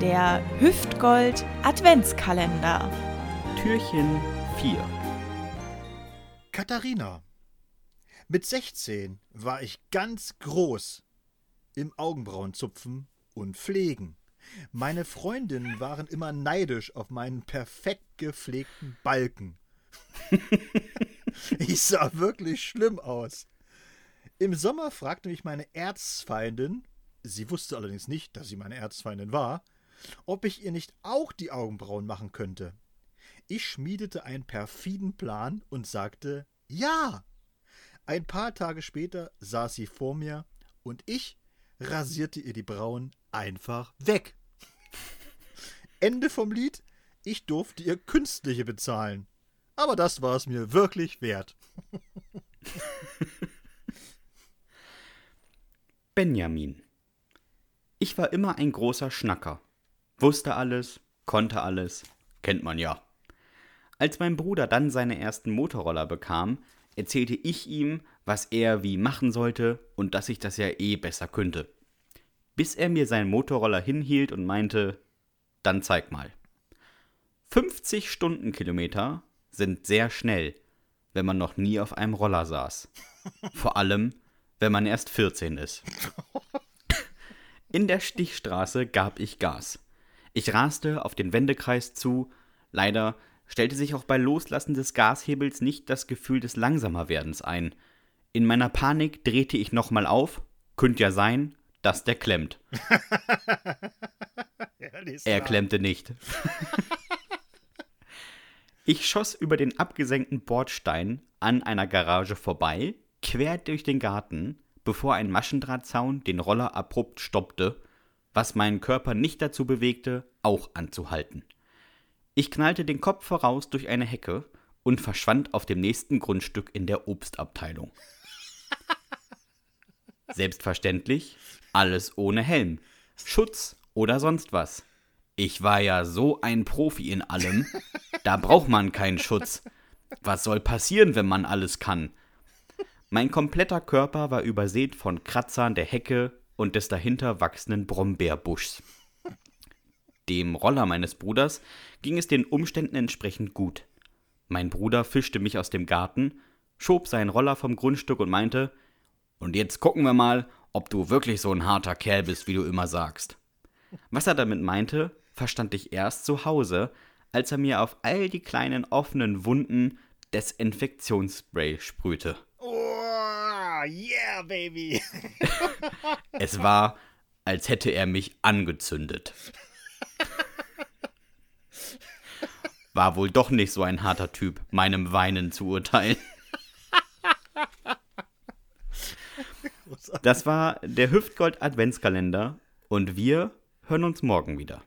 Der Hüftgold Adventskalender. Türchen 4. Katharina. Mit 16 war ich ganz groß im Augenbrauenzupfen und Pflegen. Meine Freundinnen waren immer neidisch auf meinen perfekt gepflegten Balken. ich sah wirklich schlimm aus. Im Sommer fragte mich meine Erzfeindin, sie wusste allerdings nicht, dass sie meine Erzfeindin war, ob ich ihr nicht auch die Augenbrauen machen könnte. Ich schmiedete einen perfiden Plan und sagte Ja. Ein paar Tage später saß sie vor mir und ich rasierte ihr die Brauen einfach weg. Ende vom Lied, ich durfte ihr künstliche bezahlen. Aber das war es mir wirklich wert. Benjamin. Ich war immer ein großer Schnacker. Wusste alles, konnte alles, kennt man ja. Als mein Bruder dann seine ersten Motorroller bekam, erzählte ich ihm, was er wie machen sollte und dass ich das ja eh besser könnte. Bis er mir seinen Motorroller hinhielt und meinte, dann zeig mal. 50 Stundenkilometer sind sehr schnell, wenn man noch nie auf einem Roller saß. Vor allem, wenn man erst 14 ist. In der Stichstraße gab ich Gas. Ich raste auf den Wendekreis zu. Leider stellte sich auch bei Loslassen des Gashebels nicht das Gefühl des Langsamerwerdens ein. In meiner Panik drehte ich nochmal auf. Könnte ja sein, dass der klemmt. er klemmte nicht. ich schoss über den abgesenkten Bordstein an einer Garage vorbei, quer durch den Garten, bevor ein Maschendrahtzaun den Roller abrupt stoppte, was meinen Körper nicht dazu bewegte, auch anzuhalten. Ich knallte den Kopf voraus durch eine Hecke und verschwand auf dem nächsten Grundstück in der Obstabteilung. Selbstverständlich alles ohne Helm, Schutz oder sonst was. Ich war ja so ein Profi in allem, da braucht man keinen Schutz. Was soll passieren, wenn man alles kann? Mein kompletter Körper war übersät von Kratzern der Hecke und des dahinter wachsenden Brombeerbuschs. Dem Roller meines Bruders ging es den Umständen entsprechend gut. Mein Bruder fischte mich aus dem Garten, schob seinen Roller vom Grundstück und meinte, und jetzt gucken wir mal, ob du wirklich so ein harter Kerl bist, wie du immer sagst. Was er damit meinte, verstand ich erst zu Hause, als er mir auf all die kleinen offenen Wunden Desinfektionsspray sprühte. Yeah, baby. es war, als hätte er mich angezündet. War wohl doch nicht so ein harter Typ, meinem Weinen zu urteilen. Das war der Hüftgold Adventskalender und wir hören uns morgen wieder.